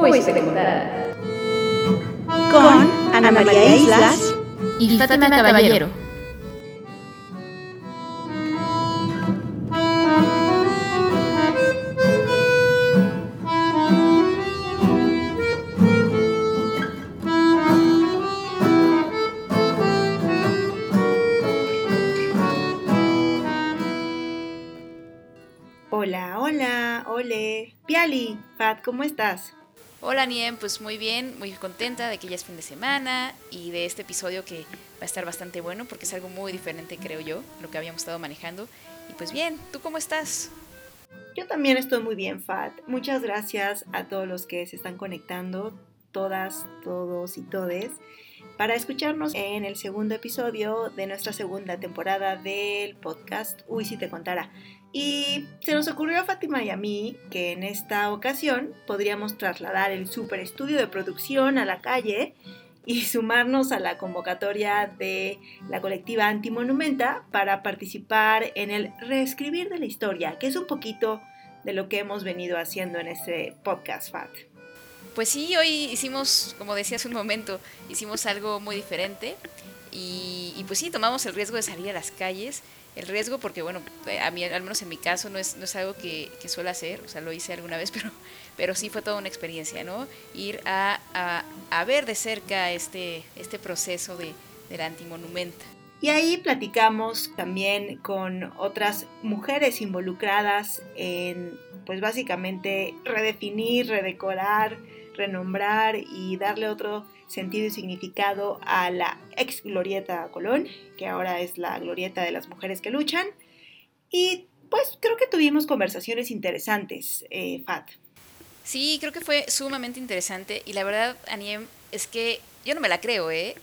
Uy, se. Con Ana María Islas y Fátima Caballero. Hola, hola, ole. Piali, Fat, ¿cómo estás? Hola Niem, pues muy bien, muy contenta de que ya es fin de semana y de este episodio que va a estar bastante bueno porque es algo muy diferente creo yo, lo que habíamos estado manejando. Y pues bien, ¿tú cómo estás? Yo también estoy muy bien, Fat. Muchas gracias a todos los que se están conectando, todas, todos y todes, para escucharnos en el segundo episodio de nuestra segunda temporada del podcast Uy, si te contara. Y se nos ocurrió a Fátima y a mí que en esta ocasión podríamos trasladar el super estudio de producción a la calle y sumarnos a la convocatoria de la colectiva Antimonumenta para participar en el reescribir de la historia, que es un poquito de lo que hemos venido haciendo en este podcast, Fat. Pues sí, hoy hicimos, como decía hace un momento, hicimos algo muy diferente y, y pues sí, tomamos el riesgo de salir a las calles el riesgo porque bueno a mí al menos en mi caso no es, no es algo que, que suelo hacer o sea lo hice alguna vez pero pero sí fue toda una experiencia no ir a, a, a ver de cerca este este proceso de, de la antimonumenta y ahí platicamos también con otras mujeres involucradas en pues básicamente redefinir redecorar renombrar y darle otro sentido y significado a la ex glorieta Colón, que ahora es la glorieta de las mujeres que luchan. Y pues creo que tuvimos conversaciones interesantes, eh, Fat. Sí, creo que fue sumamente interesante y la verdad, Aniem, es que yo no me la creo, ¿eh?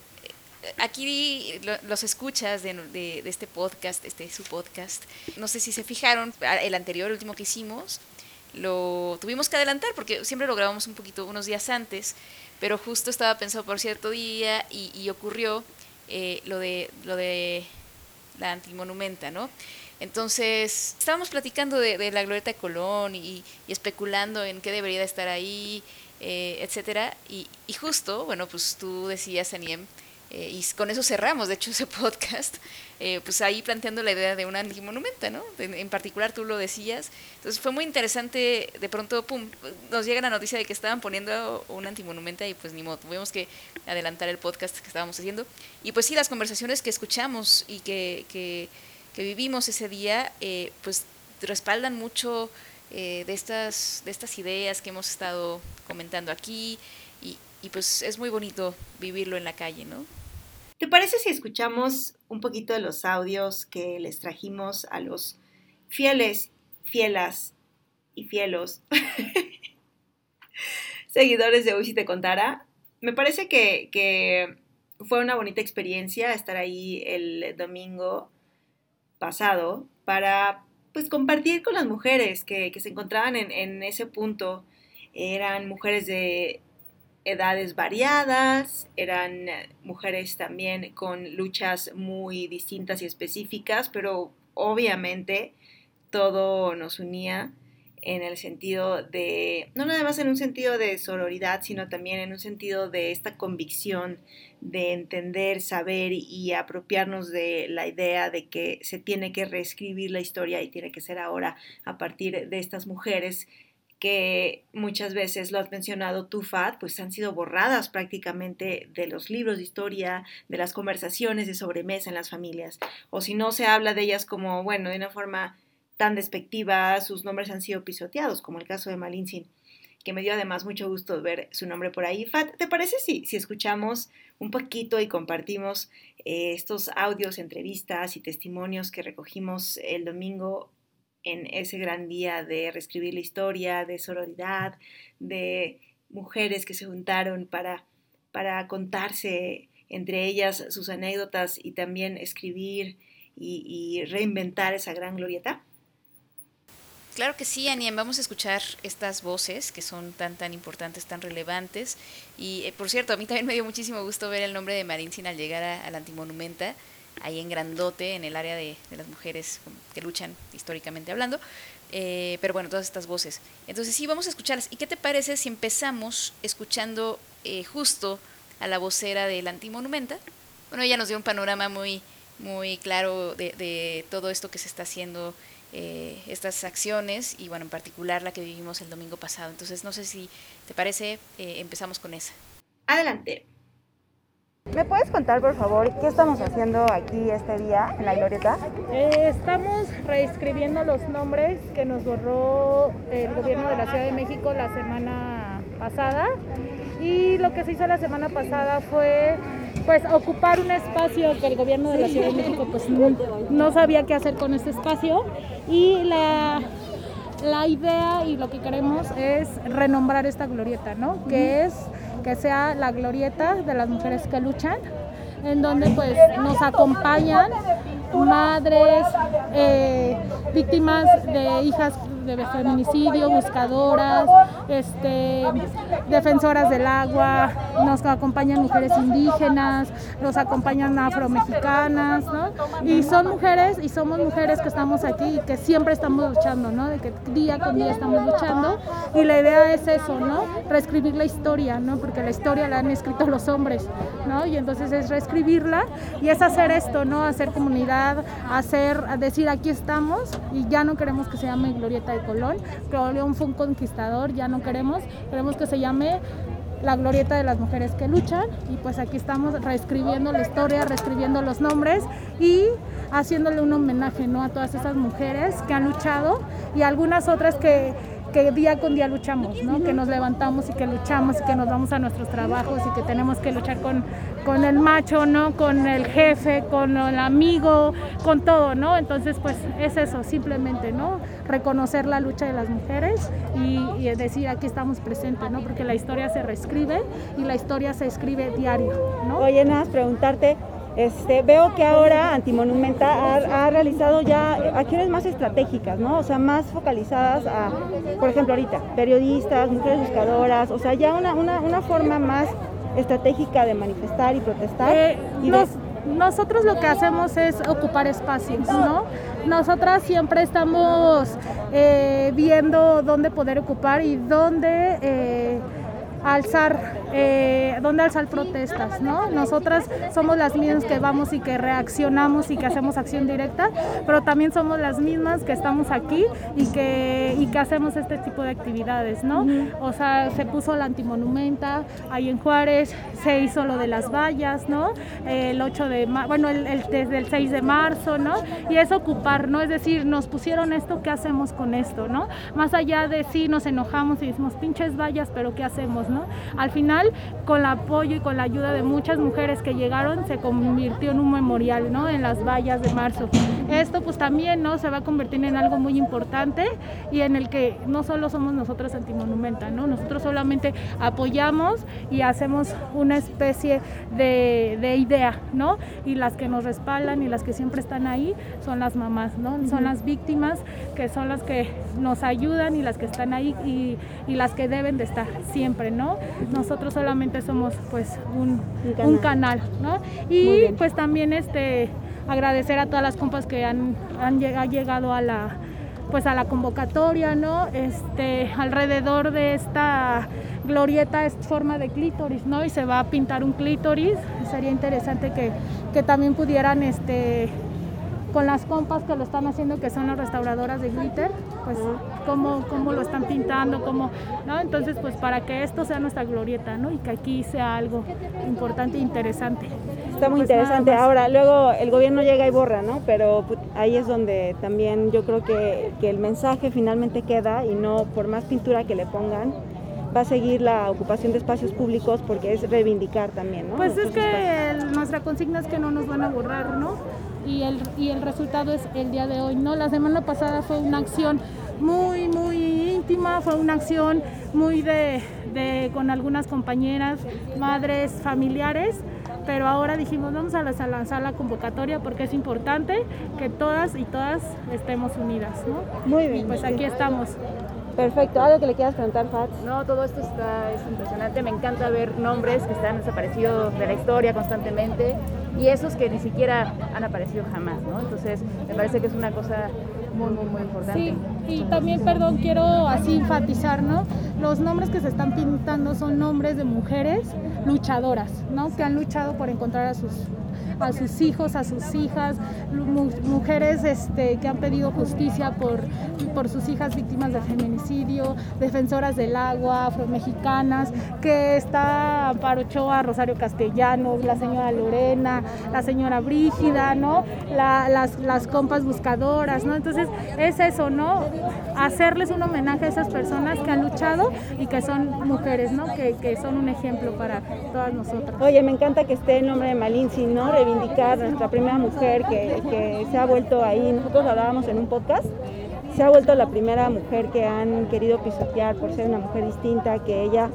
Aquí los escuchas de, de, de este podcast, este su podcast, no sé si se fijaron, el anterior, el último que hicimos, lo tuvimos que adelantar porque siempre lo grabamos un poquito unos días antes, pero justo estaba pensado por cierto día y, y ocurrió eh, lo, de, lo de la antimonumenta, ¿no? Entonces, estábamos platicando de, la glorieta de Colón y, y, especulando en qué debería de estar ahí, eh, etcétera. Y, y, justo, bueno, pues tú decías, Aniem, eh, y con eso cerramos, de hecho, ese podcast, eh, pues ahí planteando la idea de una antimonumenta, ¿no? En, en, particular tú lo decías. Entonces fue muy interesante, de pronto, pum, nos llega la noticia de que estaban poniendo una antimonumenta y pues ni modo, tuvimos que adelantar el podcast que estábamos haciendo. Y pues sí, las conversaciones que escuchamos y que, que, que vivimos ese día, eh, pues respaldan mucho eh, de, estas, de estas ideas que hemos estado comentando aquí y, pues es muy bonito vivirlo en la calle, ¿no? ¿Te parece si escuchamos un poquito de los audios que les trajimos a los fieles, fielas y fielos seguidores de Hoy si te contara? Me parece que, que, fue una bonita experiencia estar ahí el domingo pasado para pues compartir con las mujeres que, que se encontraban en, en ese punto. Eran mujeres de edades variadas, eran mujeres también con luchas muy distintas y específicas, pero obviamente todo nos unía en el sentido de, no nada más en un sentido de sororidad, sino también en un sentido de esta convicción de entender, saber y apropiarnos de la idea de que se tiene que reescribir la historia y tiene que ser ahora a partir de estas mujeres que muchas veces lo has mencionado tú, Fat, pues han sido borradas prácticamente de los libros de historia, de las conversaciones de sobremesa en las familias. O si no se habla de ellas como, bueno, de una forma tan despectiva, sus nombres han sido pisoteados, como el caso de Malinsin, que me dio además mucho gusto ver su nombre por ahí. Fat, ¿te parece si, si escuchamos un poquito y compartimos eh, estos audios, entrevistas y testimonios que recogimos el domingo en ese gran día de reescribir la historia, de sororidad, de mujeres que se juntaron para, para contarse entre ellas sus anécdotas y también escribir y, reinventar esa gran glorieta? Claro que sí, Anien, vamos a escuchar estas voces que son tan tan importantes, tan relevantes. Y eh, por cierto, a mí también me dio muchísimo gusto ver el nombre de Marín Sin al llegar a, a la Antimonumenta. Ahí en grandote en el área de, las mujeres que luchan históricamente hablando. Eh, pero bueno, todas estas voces. Entonces sí, vamos a escucharlas. ¿Y qué te parece si empezamos escuchando eh, justo a la vocera del Antimonumenta? Bueno, ella nos dio un panorama muy, muy claro de, todo esto que se está haciendo, eh, estas acciones y bueno, en particular la que vivimos el domingo pasado. Entonces no sé si te parece, empezamos con esa. Adelante. ¿Me puedes contar, por favor, qué estamos haciendo aquí este día en la Glorieta? Eh, estamos reescribiendo los nombres que nos borró el gobierno de la Ciudad de México la semana pasada. Y lo que se hizo la semana pasada fue pues ocupar un espacio que el gobierno de la Ciudad de México pues no, sabía qué hacer con este espacio y la, la idea y lo que queremos es renombrar esta glorieta, ¿no? Que es que sea la glorieta de las mujeres que luchan, en donde pues nos acompañan madres, eh, víctimas de hijas de feminicidio, buscadoras, este, defensoras del agua, nos acompañan mujeres indígenas, nos acompañan afromexicanas, ¿no? Y son mujeres y somos mujeres que estamos aquí y que siempre estamos luchando, ¿no? De que día con día estamos luchando y la idea es eso, ¿no? Reescribir la historia, ¿no? Porque la historia la han escrito los hombres, ¿no? Y entonces es reescribirla y es hacer esto, ¿no? Hacer comunidad, hacer, decir aquí estamos y ya no queremos que se llame Glorieta Colón. Colón fue un conquistador, ya no queremos, queremos que se llame la glorieta de las mujeres que luchan y pues aquí estamos reescribiendo la historia, reescribiendo los nombres y haciéndole un homenaje ¿no? a todas esas mujeres que han luchado y algunas otras que que día con día luchamos, ¿no? que nos levantamos y que luchamos y que nos vamos a nuestros trabajos y que tenemos que luchar con, con el macho, ¿no? con el jefe, con el amigo, con todo, ¿no? Entonces, pues es eso, simplemente, ¿no? Reconocer la lucha de las mujeres y, decir aquí estamos presentes, ¿no? Porque la historia se reescribe y la historia se escribe diario, ¿no? Oye, nada, preguntarte, este, veo que ahora Antimonumenta ha, realizado ya acciones más estratégicas, ¿no? O sea, más focalizadas a, por ejemplo, ahorita, periodistas, mujeres buscadoras, o sea, ya una, una, forma más estratégica de manifestar y protestar. Eh, nosotros lo que hacemos es ocupar espacios, ¿no? Nosotras siempre estamos eh, viendo dónde poder ocupar y dónde... Eh, alzar, eh, donde alzar protestas, ¿no? Nosotras somos las mismas que vamos y que reaccionamos y que hacemos acción directa, pero también somos las mismas que estamos aquí y que, y que hacemos este tipo de actividades, ¿no? O sea, se puso la antimonumenta ahí en Juárez, se hizo lo de las vallas, ¿no? El 8 de bueno, el, desde el 6 de marzo, ¿no? Y es ocupar, ¿no? Es decir, nos pusieron esto, ¿qué hacemos con esto, ¿no? Más allá de sí, nos enojamos y decimos, pinches vallas, pero ¿qué hacemos, ¿no? Al final, con el apoyo y con la ayuda de muchas mujeres que llegaron, se convirtió en un memorial, ¿no? En las vallas de marzo. Esto pues también, ¿no? Se va a convertir en algo muy importante y en el que no solo somos nosotros antimonumenta, ¿no? Nosotros solamente apoyamos y hacemos una especie de, de idea, ¿no? Y las que nos respaldan y las que siempre están ahí son las mamás, ¿no? Son las víctimas que son las que nos ayudan y las que están ahí y, y las que deben de estar siempre, ¿no? Nosotros solamente somos pues un, canal. ¿no? Y pues también este agradecer a todas las compas que han, han llegado a la pues a la convocatoria, ¿no? Este, alrededor de esta glorieta es forma de clítoris, ¿no? Y se va a pintar un clítoris. Sería interesante que, que también pudieran este, con las compas que lo están haciendo, que son las restauradoras de glitter, pues cómo, cómo lo están pintando, cómo, ¿no? Entonces, pues para que esto sea nuestra glorieta, ¿no? Y que aquí sea algo importante e interesante. Está muy pues interesante. Ahora, luego el gobierno llega y borra, ¿no? Pero pues, ahí es donde también yo creo que, que el mensaje finalmente queda y no por más pintura que le pongan, va a seguir la ocupación de espacios públicos porque es reivindicar también, ¿no? Pues es que nuestra consigna es que no nos van a borrar, ¿no? Y el, y el resultado es el día de hoy. ¿no? La semana pasada fue una acción muy, muy íntima, fue una acción muy de, de con algunas compañeras, madres, familiares, pero ahora dijimos vamos a lanzar la convocatoria porque es importante que todas y todas estemos unidas. ¿no? Muy bien. pues aquí estamos. Perfecto, ¿algo que le quieras preguntar, Fats? No, todo esto está, es impresionante, me encanta ver nombres que están desaparecidos de la historia constantemente y esos que ni siquiera han aparecido jamás, ¿no? Entonces, me parece que es una cosa muy, muy, muy importante. Sí, y también, perdón, quiero así enfatizar, ¿no? Los nombres que se están pintando son nombres de mujeres luchadoras, ¿no? Que han luchado por encontrar a sus a sus hijos, a sus hijas, mujeres este, que han pedido justicia por, por sus hijas víctimas de feminicidio, defensoras del agua, afromexicanas, que está Amparo Ochoa, Rosario Castellanos, la señora Lorena, la señora Brígida, ¿no? las, las compas buscadoras, ¿no? Entonces es eso, ¿no? Hacerles un homenaje a esas personas que han luchado y que son mujeres, ¿no? Que, que son un ejemplo para todas nosotras. Oye, me encanta que esté el nombre de Malinzi, ¿no? Reivindicar nuestra primera mujer que, que se ha vuelto ahí, nosotros hablábamos en un podcast, se ha vuelto la primera mujer que han querido pisotear por ser una mujer distinta, que ella,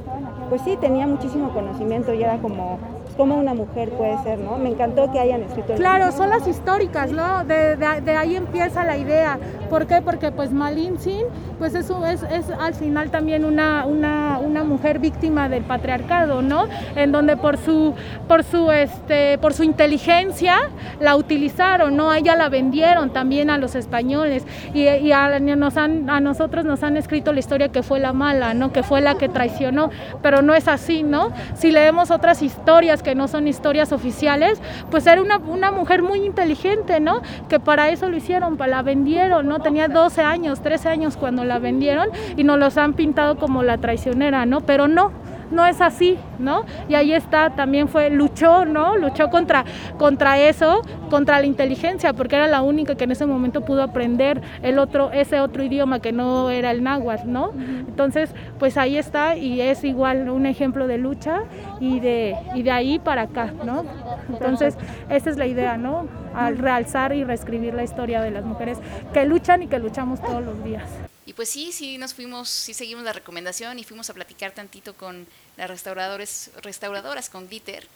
pues sí, tenía muchísimo conocimiento y era como cómo una mujer puede ser, ¿no? Me encantó que hayan escrito. Claro, son las históricas, ¿no? De, de, ahí empieza la idea. ¿Por qué? Porque pues Malin Sin, pues es, es, es al final también una, una, una, mujer víctima del patriarcado, ¿no? En donde por su, por su, este, por su inteligencia la utilizaron, ¿no? Ella la vendieron también a los españoles y, y a, nos han, a nosotros nos han escrito la historia que fue la mala, ¿no? Que fue la que traicionó, pero no es así, ¿no? Si leemos otras historias que no son historias oficiales, pues era una, una mujer muy inteligente, ¿no? Que para eso lo hicieron, para la vendieron, ¿no? Tenía 12 años, 13 años cuando la vendieron y nos los han pintado como la traicionera, ¿no? Pero no, no es así, ¿no? Y ahí está, también fue, luchó, ¿no? Luchó contra, contra eso, contra la inteligencia, porque era la única que en ese momento pudo aprender el otro, ese otro idioma que no era el náhuatl, ¿no? Entonces, pues ahí está y es igual un ejemplo de lucha y de, y de ahí para acá, ¿no? Entonces, esa es la idea, ¿no? Al realzar y reescribir la historia de las mujeres que luchan y que luchamos todos los días. Y pues sí, sí nos fuimos, sí seguimos la recomendación y fuimos a platicar tantito con las restauradores, restauradoras con glitter,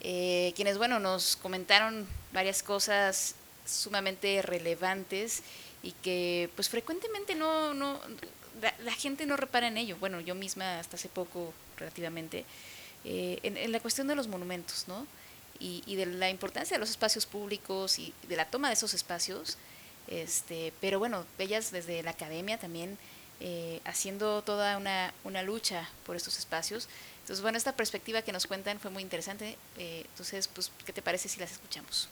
eh, quienes, bueno, nos comentaron varias cosas sumamente relevantes y que pues frecuentemente no, no la, gente no repara en ello. Bueno, yo misma hasta hace poco relativamente, eh, en, la cuestión de los monumentos, ¿no? Y, y, de la importancia de los espacios públicos y de la toma de esos espacios, este, pero bueno, ellas desde la academia también eh, haciendo toda una, una, lucha por estos espacios. Entonces, bueno, esta perspectiva que nos cuentan fue muy interesante. Eh, entonces, pues, ¿qué te parece si las escuchamos?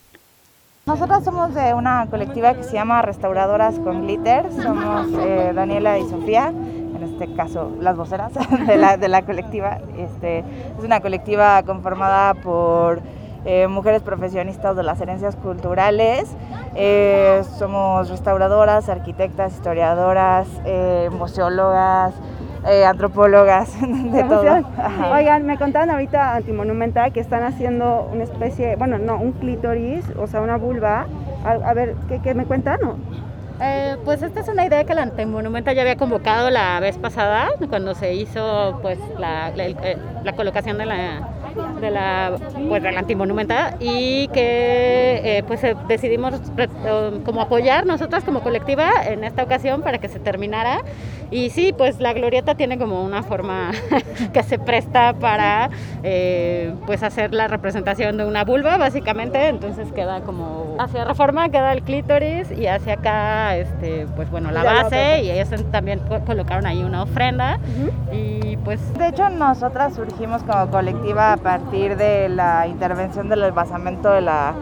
Nosotras somos de una colectiva que se llama Restauradoras con Glitter. Somos eh, Daniela y Sofía, en este caso las voceras de la, de la colectiva. Este, es una colectiva conformada por eh, mujeres profesionistas de las herencias culturales. Eh, somos restauradoras, arquitectas, historiadoras, eh, museólogas, antropólogas, de todo. Oigan, me contaban ahorita Antimonumenta que están haciendo una especie, bueno, no, un clítoris, o sea, una vulva. A, ver, ¿qué, me cuentan? Pues esta es una idea que la Antimonumenta ya había convocado la vez pasada, cuando se hizo pues la, la colocación de la de la, pues, de la antimonumenta y que eh, pues eh, decidimos como apoyar nosotras como colectiva en esta ocasión para que se terminara. Y sí, pues la glorieta tiene como una forma que se presta para eh, pues hacer la representación de una vulva básicamente, entonces queda como hacia reforma queda el clítoris y hacia acá este pues bueno la base. y ellos también colocaron ahí una ofrenda. Y pues de hecho nosotras surgimos como colectiva a partir de la intervención del basamento de la,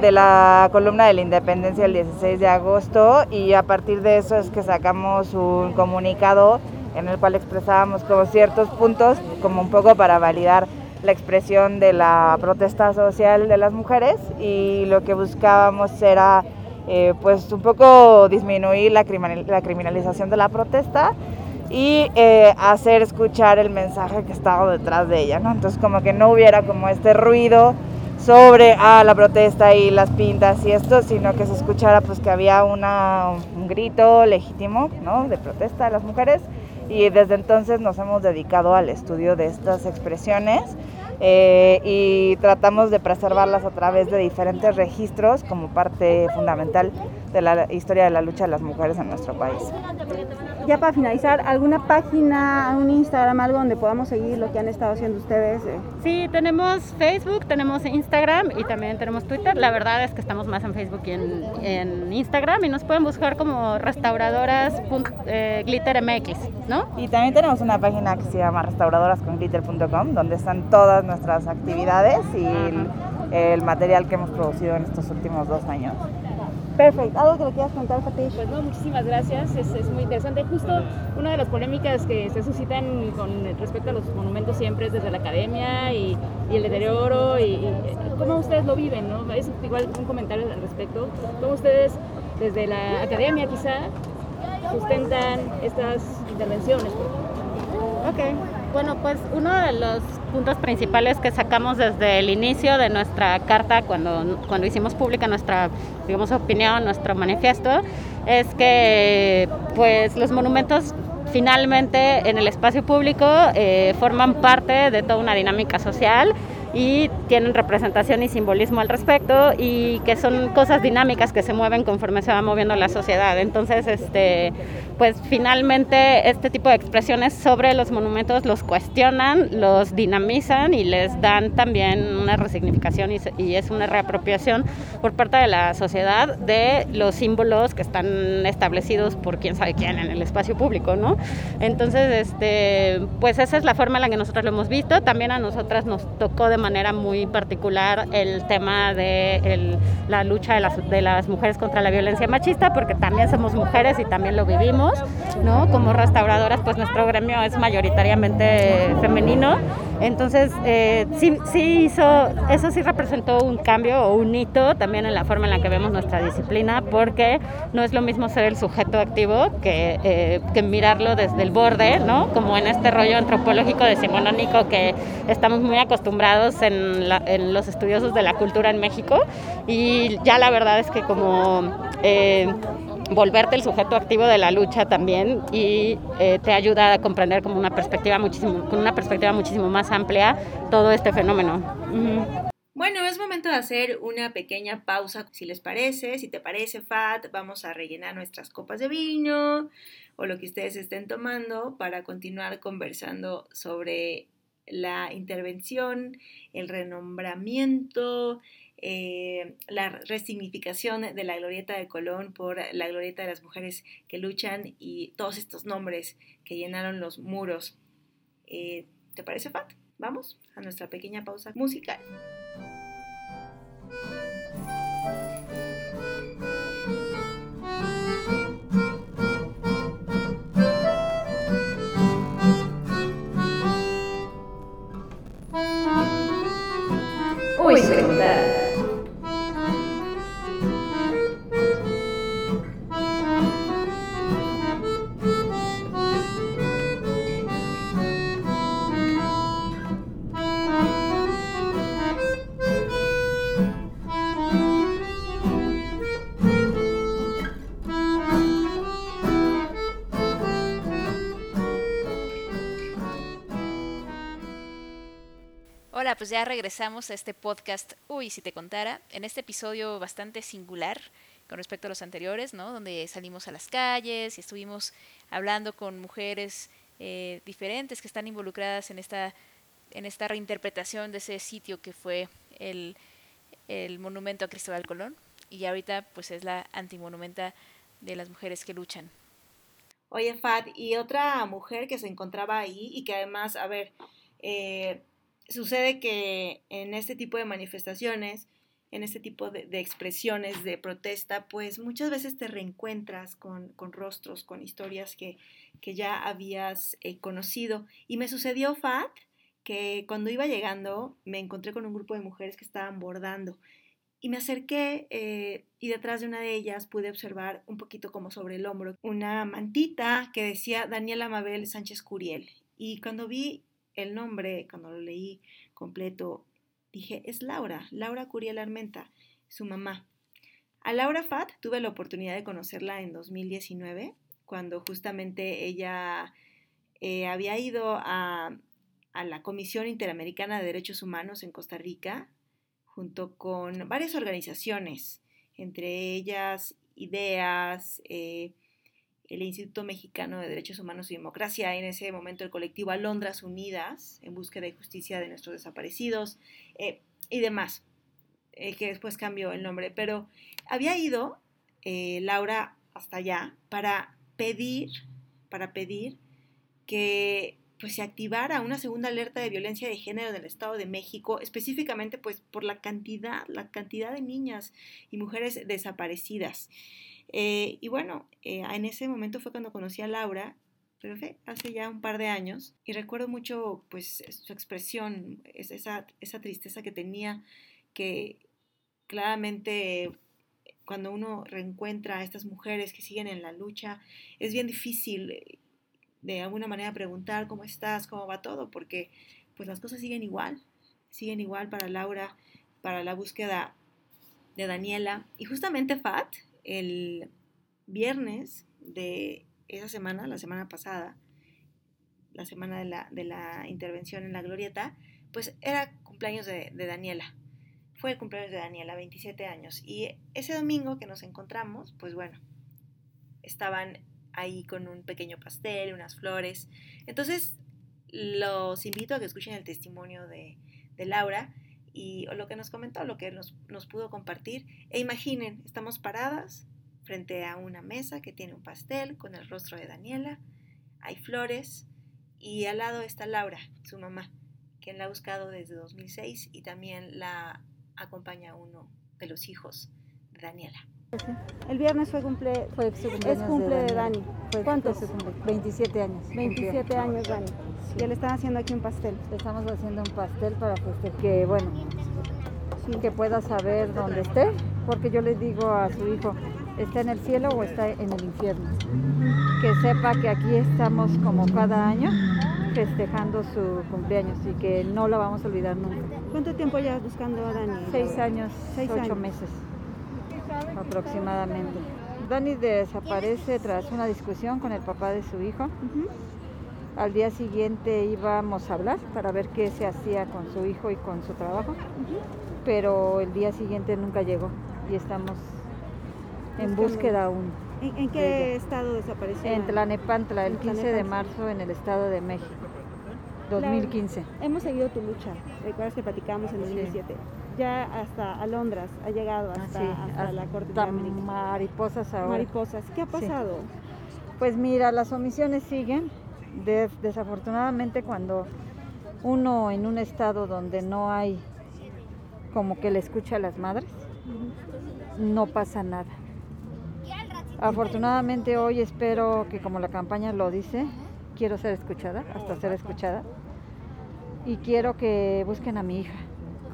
de la columna de la independencia el 16 de agosto. Y a partir de eso es que sacamos un comunicado en el cual expresábamos como ciertos puntos, como un poco para validar la expresión de la protesta social de las mujeres y lo que buscábamos era eh, pues un poco disminuir la, criminalización de la protesta y eh, hacer escuchar el mensaje que estaba detrás de ella, ¿no? Entonces como que no hubiera como este ruido sobre ah, la protesta y las pintas y esto, sino que se escuchara pues que había una, un grito legítimo, ¿no? De protesta de las mujeres y desde entonces nos hemos dedicado al estudio de estas expresiones eh, y tratamos de preservarlas a través de diferentes registros como parte fundamental de la historia de la lucha de las mujeres en nuestro país. Ya para finalizar, ¿alguna página, un Instagram, algo donde podamos seguir lo que han estado haciendo ustedes? Sí, tenemos Facebook, tenemos Instagram y también tenemos Twitter. La verdad es que estamos más en Facebook y en, Instagram y nos pueden buscar como restauradoras.glittermx, eh, ¿no? Y también tenemos una página que se llama restauradoras.glitter.com donde están todas nuestras actividades y el material que hemos producido en estos últimos dos años. Perfecto. ¿Algo que le quieras contar, Fatish? Pues no, muchísimas gracias. Es, es, muy interesante. Justo una de las polémicas que se suscitan con respecto a los monumentos siempre es desde la academia y, y el deterioro y, y, cómo ustedes lo viven, ¿no? Es igual un comentario al respecto. ¿Cómo ustedes desde la academia quizá sustentan estas intervenciones? Ok. Bueno, pues uno de los puntos principales que sacamos desde el inicio de nuestra carta, cuando, cuando hicimos pública nuestra, digamos, opinión, nuestro manifiesto, es que pues los monumentos finalmente en el espacio público eh, forman parte de toda una dinámica social y tienen representación y simbolismo al respecto y que son cosas dinámicas que se mueven conforme se va moviendo la sociedad. Entonces, este, pues finalmente este tipo de expresiones sobre los monumentos los cuestionan, los dinamizan y les dan también una resignificación y, es una reapropiación por parte de la sociedad de los símbolos que están establecidos por quién sabe quién en el espacio público, ¿no? Entonces, este, pues esa es la forma en la que nosotros lo hemos visto. También a nosotras nos tocó de manera muy particular el tema de el, la lucha de las, de las mujeres contra la violencia machista, porque también somos mujeres y también lo vivimos, ¿no? Como restauradoras, pues nuestro gremio es mayoritariamente femenino. Entonces, eh, sí, sí hizo, eso sí representó un cambio o un hito también en la forma en la que vemos nuestra disciplina, porque no es lo mismo ser el sujeto activo que, eh, que mirarlo desde el borde, ¿no? Como en este rollo antropológico decimonónico que estamos muy acostumbrados en, los estudiosos de la cultura en México. Y ya la verdad es que como eh, volverte el sujeto activo de la lucha también y eh, te ayuda a comprender como una perspectiva muchísimo, con una perspectiva muchísimo más amplia todo este fenómeno. Bueno, es momento de hacer una pequeña pausa, si les parece, si te parece, Fat, vamos a rellenar nuestras copas de vino o lo que ustedes estén tomando para continuar conversando sobre la intervención, el renombramiento, eh, la resignificación de la glorieta de Colón por la glorieta de las mujeres que luchan y todos estos nombres que llenaron los muros. Eh, ¿Te parece, Fat? Vamos a nuestra pequeña pausa musical. Uy, Hola, pues ya regresamos a este podcast. Uy, si te contara, en este episodio bastante singular con respecto a los anteriores, ¿no? Donde salimos a las calles y estuvimos hablando con mujeres eh, diferentes que están involucradas en esta, en esta reinterpretación de ese sitio que fue el, el monumento a Cristóbal Colón. Y ahorita pues es la antimonumenta de las mujeres que luchan. Oye, Fat, y otra mujer que se encontraba ahí y que además, a ver, eh, sucede que en este tipo de manifestaciones, en este tipo de, expresiones de protesta, pues muchas veces te reencuentras con, rostros, con historias que, que ya habías eh, conocido. Y me sucedió, Fat, que cuando iba llegando me encontré con un grupo de mujeres que estaban bordando. Y me acerqué eh, y detrás de una de ellas pude observar un poquito como sobre el hombro una mantita que decía Daniela Mabel Sánchez Curiel. Y cuando vi el nombre, cuando lo leí completo, dije, es Laura, Laura Curiel Armenta, su mamá. A Laura Fat tuve la oportunidad de conocerla en 2019, cuando justamente ella eh, había ido a, la Comisión Interamericana de Derechos Humanos en Costa Rica, junto con varias organizaciones, entre ellas ideas, eh, el Instituto Mexicano de Derechos Humanos y Democracia, en ese momento el colectivo Alondras Unidas, en búsqueda de justicia de nuestros desaparecidos eh, y demás, eh, que después cambió el nombre, pero había ido Laura hasta allá para pedir, para pedir que pues se activara una segunda alerta de violencia de género en el Estado de México, específicamente pues por la cantidad, la cantidad de niñas y mujeres desaparecidas. Eh, y bueno, eh, en ese momento fue cuando conocí a Laura, pero fue hace ya un par de años, y recuerdo mucho pues su expresión, esa, esa tristeza que tenía, que claramente cuando uno reencuentra a estas mujeres que siguen en la lucha, es bien difícil de alguna manera preguntar cómo estás, cómo va todo, porque pues las cosas siguen igual, siguen igual para Laura, para la búsqueda de Daniela. Y justamente Fat, el viernes de esa semana, la semana pasada, la semana de la, de la intervención en la glorieta, pues era cumpleaños de, de Daniela. Fue el cumpleaños de Daniela, 27 años. Y ese domingo que nos encontramos, pues bueno, estaban ahí con un pequeño pastel, unas flores. Entonces, los invito a que escuchen el testimonio de, Laura y lo que nos comentó, lo que nos, nos pudo compartir. E imaginen, estamos paradas frente a una mesa que tiene un pastel con el rostro de Daniela, hay flores y al lado está Laura, su mamá, quien la ha buscado desde 2006 y también la acompaña uno de los hijos de Daniela. El viernes fue cumple, fue su es cumple de Dani. ¿Cuántos? 27 años. 27 años, Dani. Y le están haciendo aquí un pastel. Le estamos haciendo un pastel para que, bueno, que pueda saber dónde esté, porque yo le digo a su hijo, ¿está en el cielo o está en el infierno? Que sepa que aquí estamos como cada año festejando su cumpleaños y que no lo vamos a olvidar nunca. ¿Cuánto tiempo llevas buscando a Dani? Seis años, Seis ocho meses aproximadamente. Dani desaparece tras una discusión con el papá de su hijo. Al día siguiente íbamos a hablar para ver qué se hacía con su hijo y con su trabajo, pero el día siguiente nunca llegó y estamos en búsqueda aún. ¿En, qué estado desapareció? En Tlanepantla, el 15 de marzo en el Estado de México, 2015. hemos seguido tu lucha, recuerdas que platicamos en 2017 ya hasta Alondras, ha llegado ah, hasta, la Corte de Mariposas ahora. Mariposas, ¿qué ha pasado? Pues mira, las omisiones siguen. desafortunadamente cuando uno en un estado donde no hay como que le escucha a las madres, no pasa nada. Afortunadamente hoy espero que como la campaña lo dice, quiero ser escuchada, hasta ser escuchada, y quiero que busquen a mi hija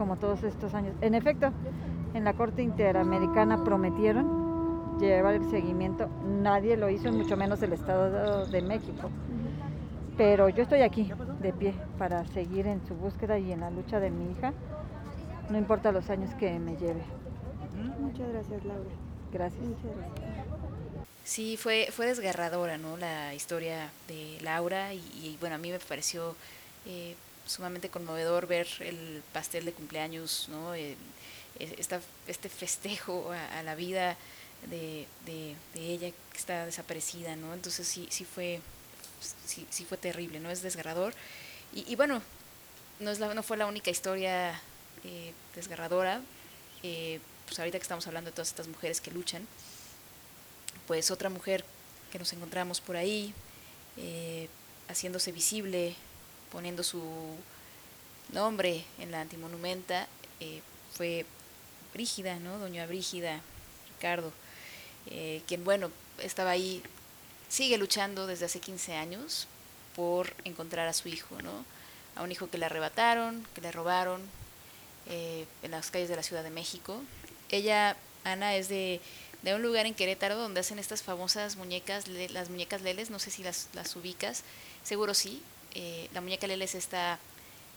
como todos estos años. En efecto, en la Corte Interamericana prometieron llevar el seguimiento, nadie lo hizo, mucho menos el Estado de México. Pero yo estoy aquí, de pie, para seguir en su búsqueda y en la lucha de mi hija, no importa los años que me lleve. Muchas gracias, Laura. Gracias. Sí, fue, fue desgarradora, ¿no? La historia de Laura y, bueno, a mí me pareció eh, sumamente conmovedor ver el pastel de cumpleaños, ¿no? E, este festejo a, la vida de, de, ella que está desaparecida, ¿no? Entonces sí, sí fue, sí, sí fue terrible, ¿no? Es desgarrador. Y, bueno, no, es la, no fue la única historia eh, desgarradora. Eh, pues ahorita que estamos hablando de todas estas mujeres que luchan, pues otra mujer que nos encontramos por ahí, eh, haciéndose visible, poniendo su nombre en la antimonumenta eh, fue Brígida, ¿no? Doña Brígida Ricardo, eh, quien, bueno, estaba ahí, sigue luchando desde hace 15 años por encontrar a su hijo, ¿no? A un hijo que le arrebataron, que le robaron eh, en las calles de la Ciudad de México. Ella, Ana, es de, de, un lugar en Querétaro donde hacen estas famosas muñecas, las muñecas leles, no sé si las, las ubicas, seguro sí, eh, la muñeca Lele es esta,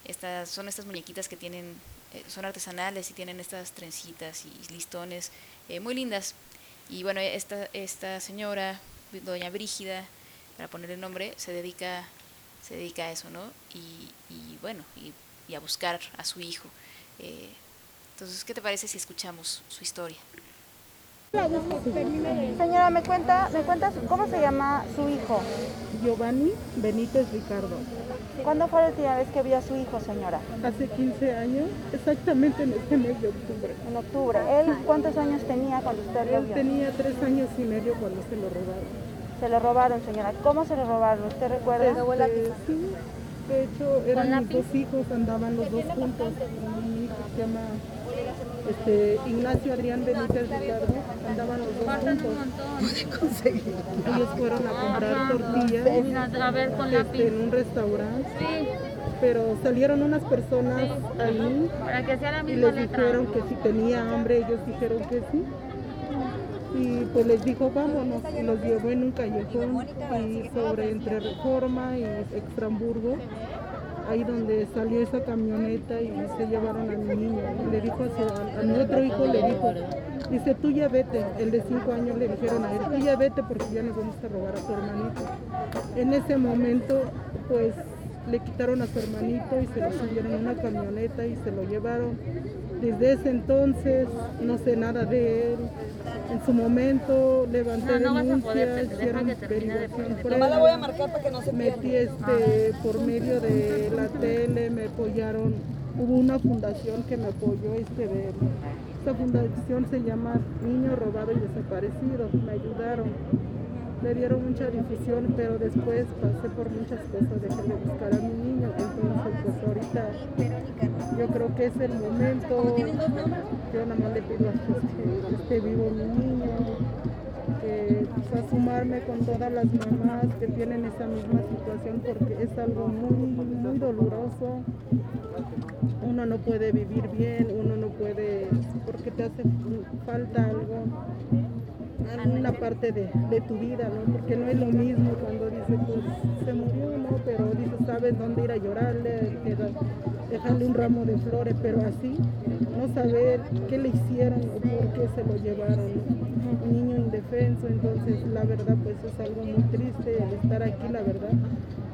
estas, son estas muñequitas que tienen, eh, son artesanales y tienen estas trencitas y listones eh, muy lindas. Y bueno, esta, esta señora, doña Brígida, para ponerle nombre, se dedica, se dedica a eso, ¿no? Y, y bueno, y, y, a buscar a su hijo. entonces, ¿qué te parece si escuchamos su historia? Señora, ¿me cuenta, me cuenta cómo se llama su hijo? Giovanni Benítez Ricardo. ¿Cuándo fue la última vez que vio a su hijo, señora? Hace 15 años, exactamente en este mes de octubre. En octubre. ¿Él cuántos años tenía cuando usted lo Él vio? tenía tres años y medio cuando se lo robaron. Se lo robaron, señora. ¿Cómo se lo robaron? ¿Usted recuerda? Este, sí, de hecho eran mis dos hijos, andaban los dos juntos. Mi hijo se llama este, Ignacio Adrián Benítez Ricardo, andaban los dos juntos. Ellos fueron a comprar tortillas este, en un restaurante. Pero salieron unas personas ahí para que sea la y les dijeron que si tenía hambre, ellos dijeron que sí. Y pues les dijo, vámonos, y los llevó en un callejón y sobre entre Reforma y Extramburgo, ahí donde salió esa camioneta y se llevaron a mi niño. Le dijo a, su, a mi otro hijo, le dijo, dice, tú ya vete, el de cinco años le dijeron a él, tú ya vete porque ya nos vamos a robar a tu hermanito. En ese momento, pues le quitaron a su hermanito y se lo subieron en una camioneta y se lo llevaron. Desde ese entonces no sé nada de él. En su momento levanté No, no vas a denuncias, poder, te- deja hicieron que poner. previa. Metí este por medio de la tele, me apoyaron. Hubo una fundación que me apoyó este de esta fundación se llama Niño Robado y Desaparecido. Me ayudaron le dieron mucha difusión, pero después pasé por muchas cosas, dejé de buscar a mi niño, entonces pues ahorita yo creo que es el momento, yo nada más le pido a Dios que esté vivo mi niño, que pues, a sumarme con todas las mamás que tienen esa misma situación porque es algo muy, muy doloroso, uno no puede vivir bien, uno no puede, porque te hace falta algo una parte de, de tu vida, ¿no? Porque no es lo mismo cuando dices, pues se murió, ¿no? Pero dices, sabes dónde ir a llorarle, dejarle un ramo de flores, pero así, no saber qué le hicieron o por qué se lo llevaron. Un niño indefenso, entonces la verdad pues es algo muy triste el estar aquí, la verdad.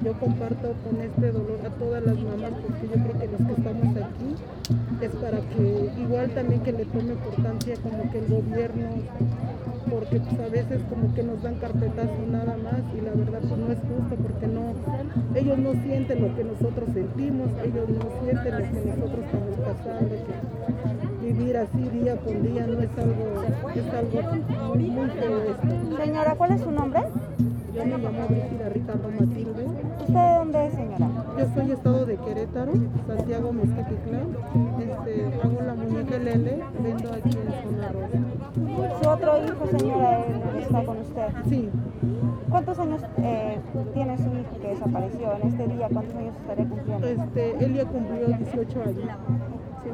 Yo comparto con este dolor a todas las mamás porque yo creo que los que estamos aquí es para que igual también que le tome importancia como que el gobierno porque pues a veces como que nos dan carpetazo nada más y la verdad pues no es justo porque no ellos no sienten lo que nosotros sentimos ellos no sienten lo que nosotros estamos pasando que vivir así día con día no es algo es algo muy, muy feo esto Señora, ¿cuál es su nombre? yo me llamo Brígida Ricardo Matilde ¿Usted de dónde es, señora? yo soy estado de Querétaro Santiago Mezquititlán este, hago la muñeca Lele vendo aquí en Zona Rosa Su otro hijo, señora, él está con usted. sí ¿Cuántos años eh, tiene su hijo que desapareció en este día? ¿Cuántos años estaría cumpliendo? este, él ya cumplió 18 años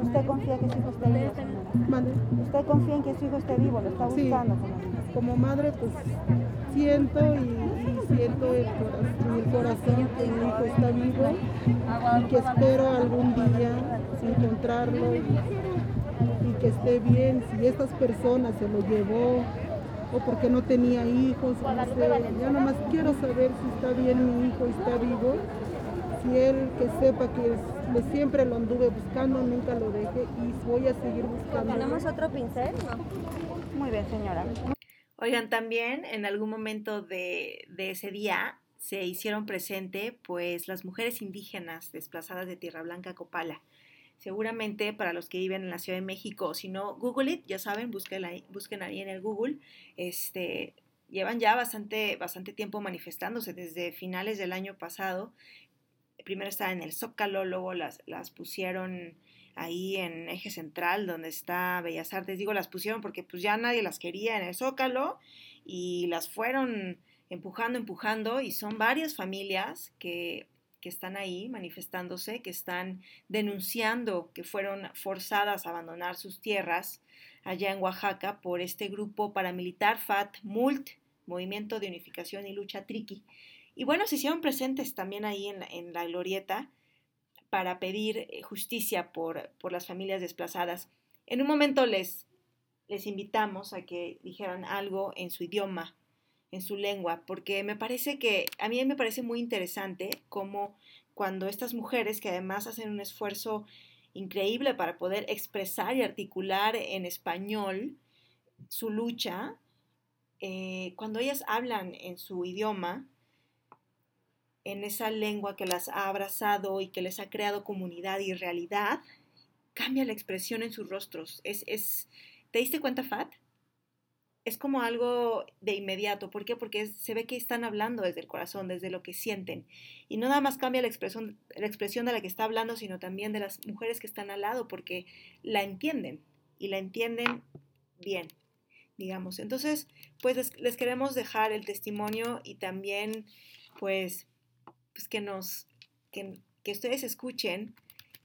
¿Usted confía que su hijo esté vivo? Mande. ¿Usted confía en que su hijo esté vivo? ¿Lo está buscando? como madre pues siento y, y siento el corazón, el corazón que mi hijo está vivo y que espero algún día encontrarlo y, y que esté bien. Si estas personas se lo llevó o porque no tenía hijos, no sé, yo nomás quiero saber si está bien mi hijo, está vivo. Si él que sepa que es- siempre lo anduve buscando, nunca lo dejé y voy a seguir buscando. otro pincel? Muy bien, señora. Oigan, también en algún momento de, de ese día se hicieron presente pues las mujeres indígenas desplazadas de Tierra Blanca a Copala. Seguramente para los que viven en la Ciudad de México, si no, Google it, ya saben, busquen ahí, busquen ahí en el Google. Este, llevan ya bastante, bastante tiempo manifestándose desde finales del año pasado. Primero estaban en el Zócalo, luego las, las pusieron ahí en eje central donde está Bellas Artes. Digo, las pusieron porque pues ya nadie las quería en el Zócalo y las fueron empujando, empujando y son varias familias que, que están ahí manifestándose, que están denunciando que fueron forzadas a abandonar sus tierras allá en Oaxaca por este grupo paramilitar FAT MULT, Movimiento de Unificación y Lucha Triqui. Y bueno, se hicieron presentes también ahí en en la glorieta para pedir eh, justicia por, por las familias desplazadas. En un momento les, les invitamos a que dijeran algo en su idioma, en su lengua, porque me parece que a mí me parece muy interesante cómo cuando estas mujeres, que además hacen un esfuerzo increíble para poder expresar y articular en español, su lucha, eh, cuando ellas hablan en su idioma, en esa lengua que las ha abrazado y que les ha creado comunidad y realidad, cambia la expresión en sus rostros. Es, es, ¿Te diste cuenta, Fat? Es como algo de inmediato. ¿Por qué? Porque se ve que están hablando desde el corazón, desde lo que sienten. Y no nada más cambia la expresión, la expresión de la que está hablando, sino también de las mujeres que están al lado, porque la entienden y la entienden bien, digamos. Entonces, pues les, les queremos dejar el testimonio y también, pues, pues que nos, que, que ustedes escuchen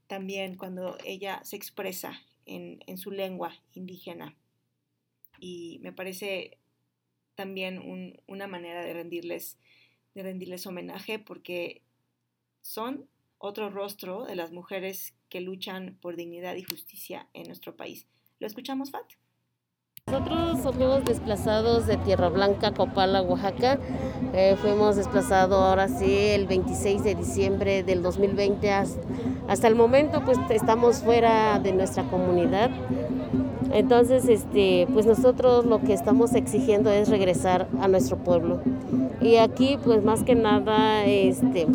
también cuando ella se expresa en, en su lengua indígena. Y me parece también un, una manera de rendirles, de rendirles homenaje porque son otro rostro de las mujeres que luchan por dignidad y justicia en nuestro país. ¿Lo escuchamos, Fat? Nosotros somos desplazados de Tierra Blanca, Copala, Oaxaca. Eh, fuimos desplazados ahora sí el 26 de diciembre del 2020. Hasta el momento pues estamos fuera de nuestra comunidad. Entonces, este, pues nosotros lo que estamos exigiendo es regresar a nuestro pueblo. Y aquí pues más que nada, este,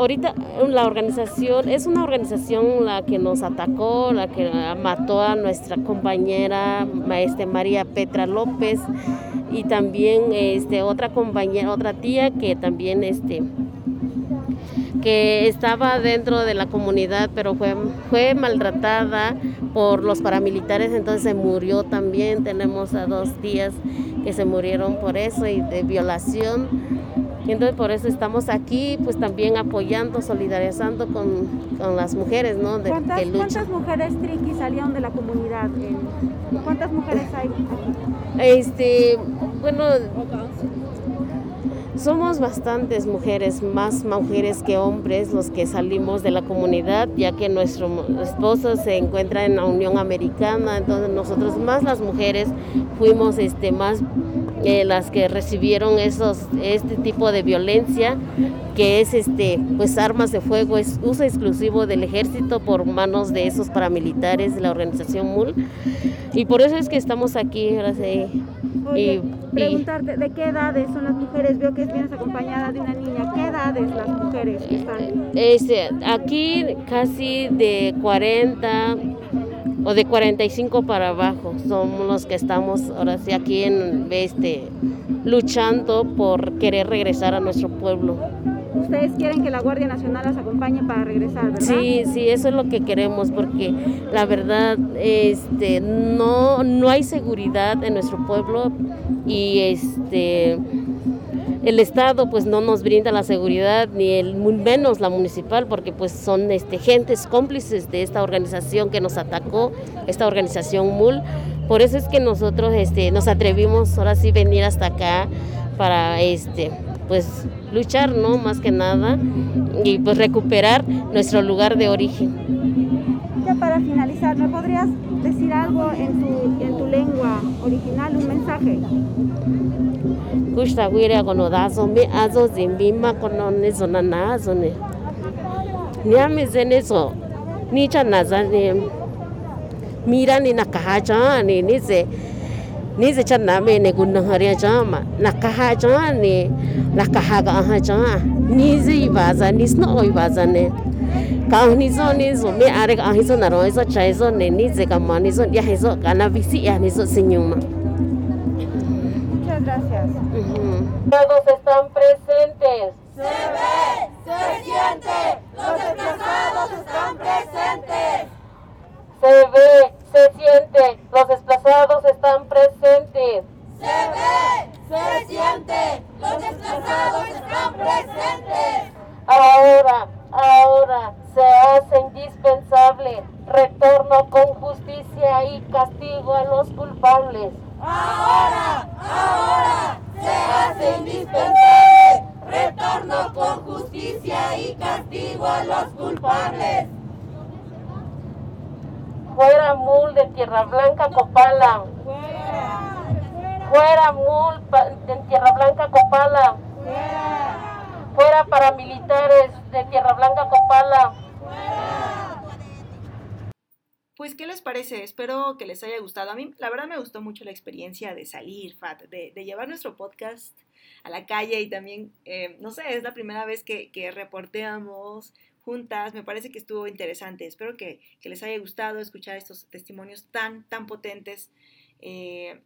ahorita la organización, es una organización la que nos atacó, la que mató a nuestra compañera este, María Petra López y también este, otra compañera, otra tía que también este, que estaba dentro de la comunidad, pero fue, fue maltratada por los paramilitares, entonces se murió también. Tenemos a dos tías que se murieron por eso y de violación. Entonces por eso estamos aquí, pues también apoyando, solidarizando con, con las mujeres, ¿no? De, ¿Cuántas, que luchan. ¿Cuántas mujeres triqui salieron de la comunidad? Eh, ¿Cuántas mujeres hay aquí? Este, bueno, somos bastantes mujeres, más mujeres que hombres los que salimos de la comunidad, ya que nuestro esposo se encuentra en la Unión Americana, entonces nosotros más las mujeres fuimos este más las que recibieron esos este tipo de violencia que es este pues armas de fuego es uso exclusivo del ejército por manos de esos paramilitares de la organización MUL y por eso es que estamos aquí ahora sí. Oye, y- preguntarte, ¿de qué edades son las mujeres? Veo que vienes acompañada de una niña. ¿Qué edades las mujeres están? Este, aquí casi de 40 o de 45 para abajo somos los que estamos ahora sí aquí en este luchando por querer regresar a nuestro pueblo. Ustedes quieren que la Guardia Nacional las acompañe para regresar, ¿verdad? Sí, sí, eso es lo que queremos porque la verdad este no no hay seguridad en nuestro pueblo y este el estado pues no nos brinda la seguridad ni el menos la municipal porque pues son este gentes cómplices de esta organización que nos atacó, esta organización MUL. Por eso es que nosotros este nos atrevimos ahora sí venir hasta acá para este pues luchar, ¿no? Más que nada y pues recuperar nuestro lugar de origen. Ya para finalizar, ¿me podrías decir algo en tu, en tu lengua original, un mensaje? kushtakwire kono thasome azo zimbima kono nizo na nazo ne niamize nizo nicha naza ni mira ni nakaha chani nize nize cha name ne namene kunaharia chama nakaha chani nakahaga aha cha. Nize ibaza nisno ibaza ne kahni zo ni zo me are zo chai zo ne nize kamani zo ya kamanizo yahizo kana visi zo sinyuma Todos están presentes. Se ve, se siente, los desplazados están presentes. Se ve, se siente, los desplazados están presentes. Se ve, se siente, los desplazados están presentes. Ahora, ahora se hace indispensable retorno con justicia y castigo a los culpables. Ahora, ahora se hace indispensable retorno con justicia y castigo a los culpables. Fuera Mul de Tierra Blanca, Copala. Fuera Mul de Tierra Blanca, Copala. Fuera paramilitares de Tierra Blanca, Copala. Pues, ¿qué les parece? Espero que les haya gustado. A mí, la verdad, me gustó mucho la experiencia de salir, Fat, de, llevar nuestro podcast a la calle y también, eh, no sé, es la primera vez que, que, reporteamos juntas. Me parece que estuvo interesante. Espero que, les haya gustado escuchar estos testimonios tan, tan potentes eh,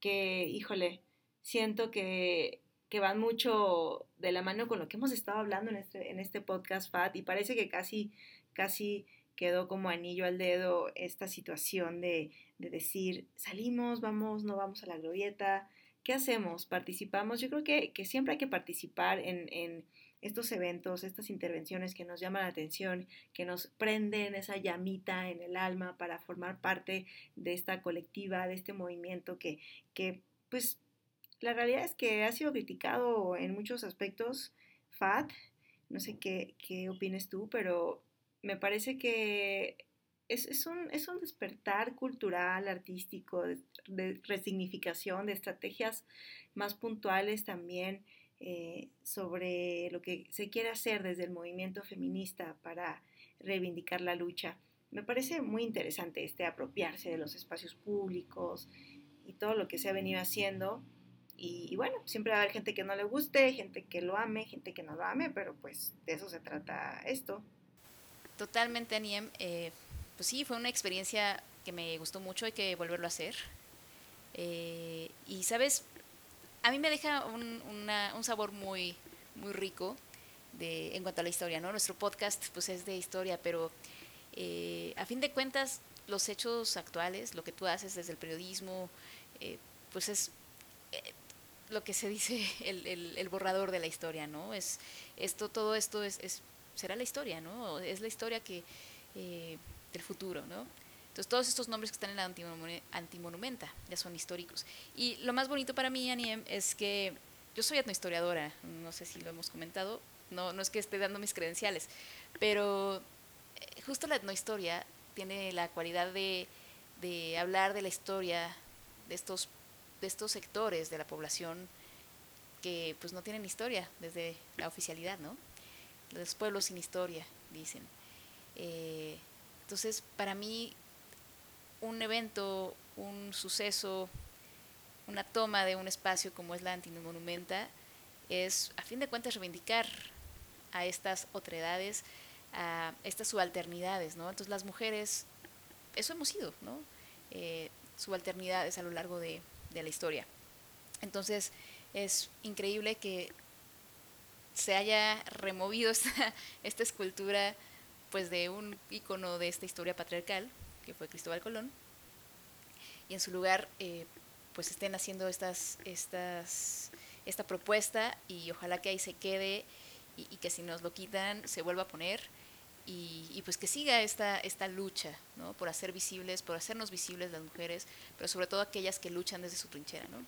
que, híjole, siento que, que van mucho de la mano con lo que hemos estado hablando en este, en este podcast, Fat, y parece que casi, casi quedó como anillo al dedo esta situación de, decir, salimos, vamos, no vamos a la glorieta, ¿qué hacemos? ¿Participamos? Yo creo que, siempre hay que participar en, estos eventos, estas intervenciones que nos llaman la atención, que nos prenden esa llamita en el alma para formar parte de esta colectiva, de este movimiento que, que pues, la realidad es que ha sido criticado en muchos aspectos, FAT, no sé qué, qué opines tú, pero me parece que es, un, es un despertar cultural, artístico, de, resignificación, de estrategias más puntuales también eh, sobre lo que se quiere hacer desde el movimiento feminista para reivindicar la lucha. Me parece muy interesante este apropiarse de los espacios públicos y todo lo que se ha venido haciendo. Y, y, bueno, siempre va a haber gente que no le guste, gente que lo ame, gente que no lo ame, pero pues de eso se trata esto. Totalmente, Aniem. Eh, pues sí, fue una experiencia que me gustó mucho, hay que volverlo a hacer. Eh, y, ¿sabes? A mí me deja un, sabor muy, muy rico de, en cuanto a la historia, ¿no? Nuestro podcast pues es de historia, pero eh, a fin de cuentas los hechos actuales, lo que tú haces desde el periodismo, pues es lo que se dice el, borrador de la historia, ¿no? Es esto, todo esto es, es será la historia, ¿no? Es la historia que, eh, del futuro, ¿no? Entonces todos estos nombres que están en la antimonumenta ya son históricos. Y lo más bonito para mí, Aniem, es que yo soy etnohistoriadora, no sé si lo hemos comentado, no, no es que esté dando mis credenciales, pero eh, justo la etnohistoria tiene la cualidad de, de hablar de la historia de estos, de estos sectores de la población que pues no tienen historia desde la oficialidad, ¿no? Los pueblos sin historia, dicen. Eh, entonces, para mí, un evento, un suceso, una toma de un espacio como es la Antimonumenta, es, a fin de cuentas, reivindicar a estas otredades, a estas subalternidades, ¿no? Entonces, las mujeres, eso hemos sido, ¿no? Eh, subalternidades a lo largo de, de la historia. Entonces, es increíble que se haya removido esta, escultura pues de un icono de esta historia patriarcal, que fue Cristóbal Colón, y en su lugar eh, pues estén haciendo estas, estas, esta propuesta y ojalá que ahí se quede y, que si nos lo quitan se vuelva a poner y, pues que siga esta, esta lucha ¿no? por hacer visibles, por hacernos visibles las mujeres, pero sobre todo aquellas que luchan desde su trinchera. ¿no?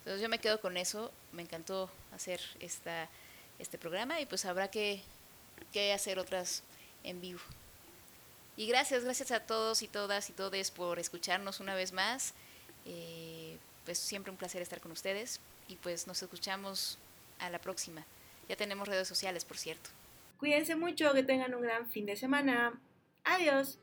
Entonces yo me quedo con eso, me encantó hacer esta este programa y pues habrá que, que hacer otras en vivo. Y gracias, gracias a todos y todas y todes por escucharnos una vez más. Eh, pues siempre un placer estar con ustedes y pues nos escuchamos a la próxima. Ya tenemos redes sociales, por cierto. Cuídense mucho, que tengan un gran fin de semana. Adiós.